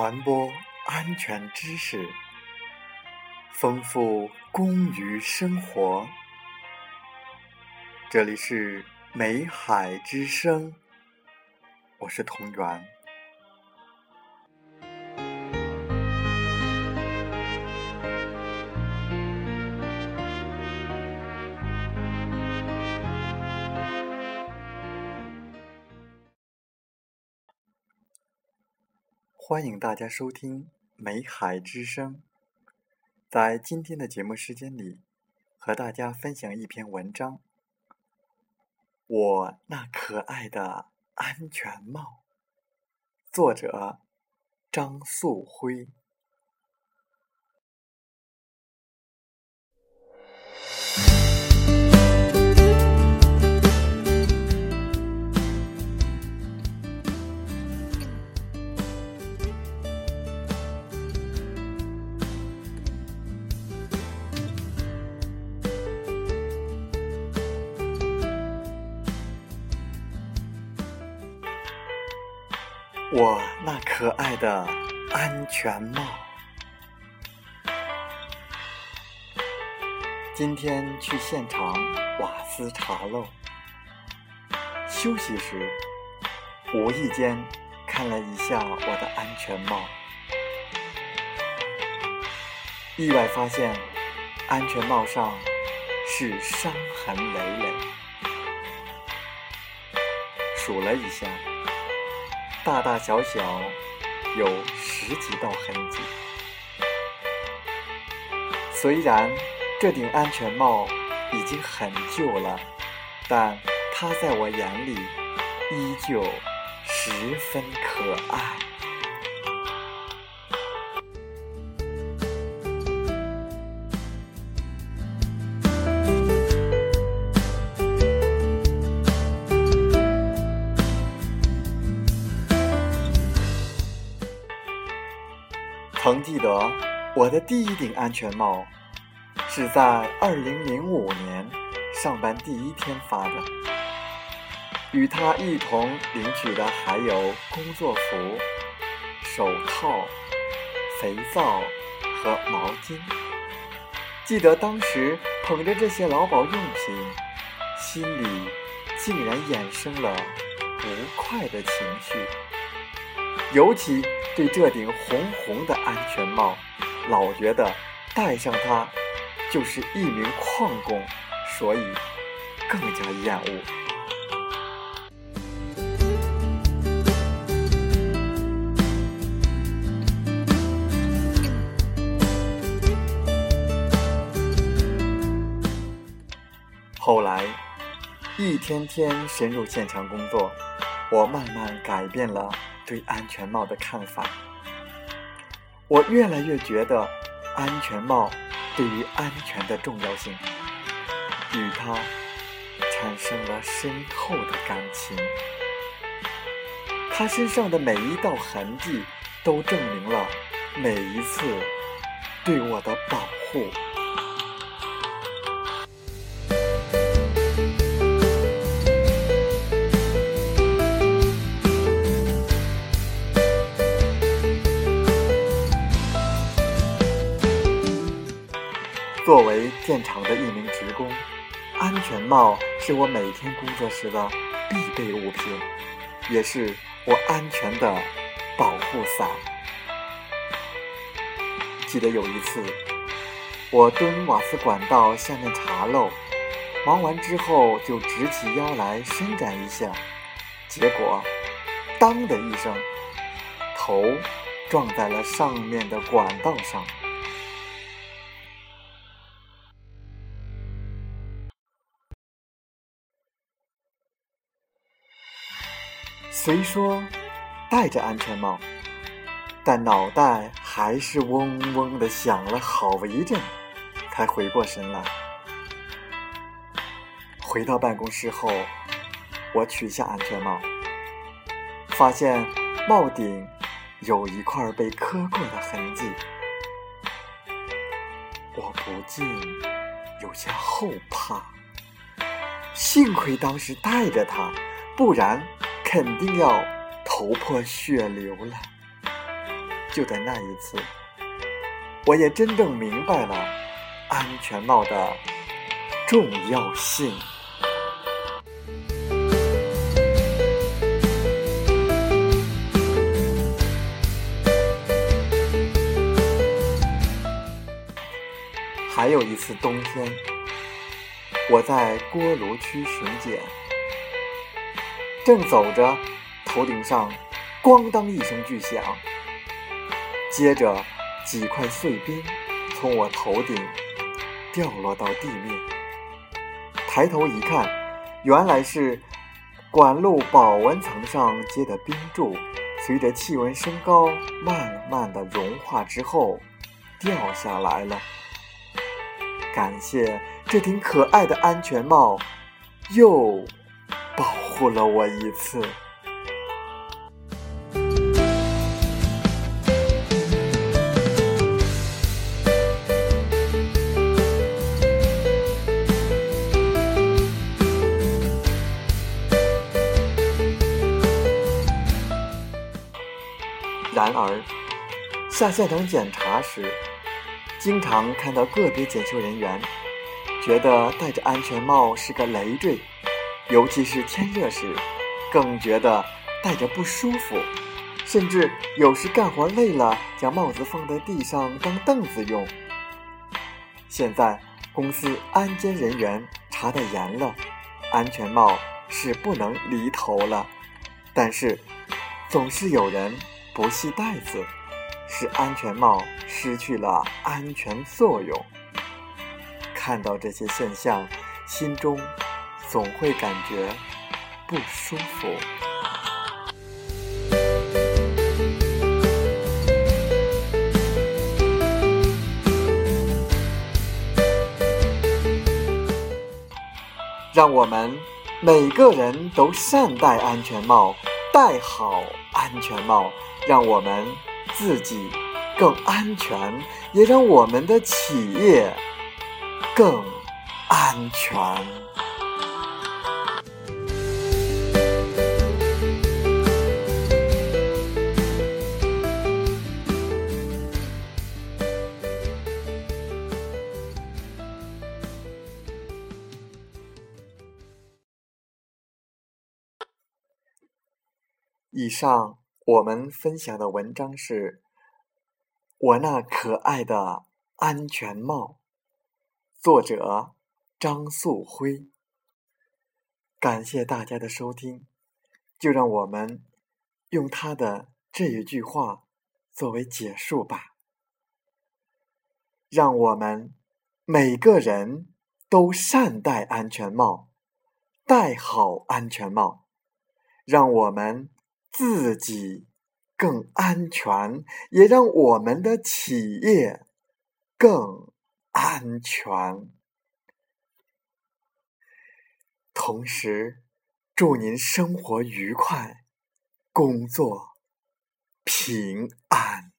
传播安全知识，丰富公于生活。这里是美海之声，我是同源。欢迎大家收听《美海之声》。在今天的节目时间里，和大家分享一篇文章。我那可爱的安全帽，作者张素辉。我那可爱的安全帽。今天去现场瓦斯查漏，休息时无意间看了一下我的安全帽，意外发现安全帽上是伤痕累累，数了一下。大大小小有十几道痕迹。虽然这顶安全帽已经很旧了，但它在我眼里依旧十分可爱。曾记得我的第一顶安全帽是在二零零五年上班第一天发的，与他一同领取的还有工作服、手套、肥皂和毛巾。记得当时捧着这些劳保用品，心里竟然衍生了不快的情绪，尤其。对这顶红红的安全帽，老觉得戴上它就是一名矿工，所以更加厌恶。后来，一天天深入现场工作，我慢慢改变了。对安全帽的看法，我越来越觉得安全帽对于安全的重要性，与它产生了深厚的感情。它身上的每一道痕迹，都证明了每一次对我的保护。作为电厂的一名职工，安全帽是我每天工作时的必备物品，也是我安全的保护伞。记得有一次，我蹲瓦斯管道下面查漏，忙完之后就直起腰来伸展一下，结果“当”的一声，头撞在了上面的管道上。虽说戴着安全帽，但脑袋还是嗡嗡的响了好一阵，才回过神来。回到办公室后，我取下安全帽，发现帽顶有一块被磕过的痕迹，我不禁有些后怕。幸亏当时戴着它，不然。肯定要头破血流了。就在那一次，我也真正明白了安全帽的重要性。还有一次冬天，我在锅炉区巡检，正走着，头顶上咣当一声巨响，接着几块碎冰从我头顶掉落到地面。抬头一看，原来是管路保温层上结的冰柱，随着气温升高，慢慢的融化之后掉下来了。感谢这顶可爱的安全帽，又护了我一次。然而，下现场检查时。经常看到个别检修人员觉得戴着安全帽是个累赘，尤其是天热时，更觉得戴着不舒服，甚至有时干活累了，将帽子放在地上当凳子用。现在公司安监人员查得严了，安全帽是不能离头了，但是总是有人不系带子。使安全帽失去了安全作用。看到这些现象，心中总会感觉不舒服。让我们每个人都善戴安全帽，戴好安全帽，让我们。自己更安全，也让我们的企业更安全。以上。我们分享的文章是《我那可爱的安全帽》，作者张素辉。感谢大家的收听，就让我们用他的这一句话作为结束吧。让我们每个人都善戴安全帽，戴好安全帽，让我们。自己更安全，也让我们的企业更安全。同时，祝您生活愉快，工作平安。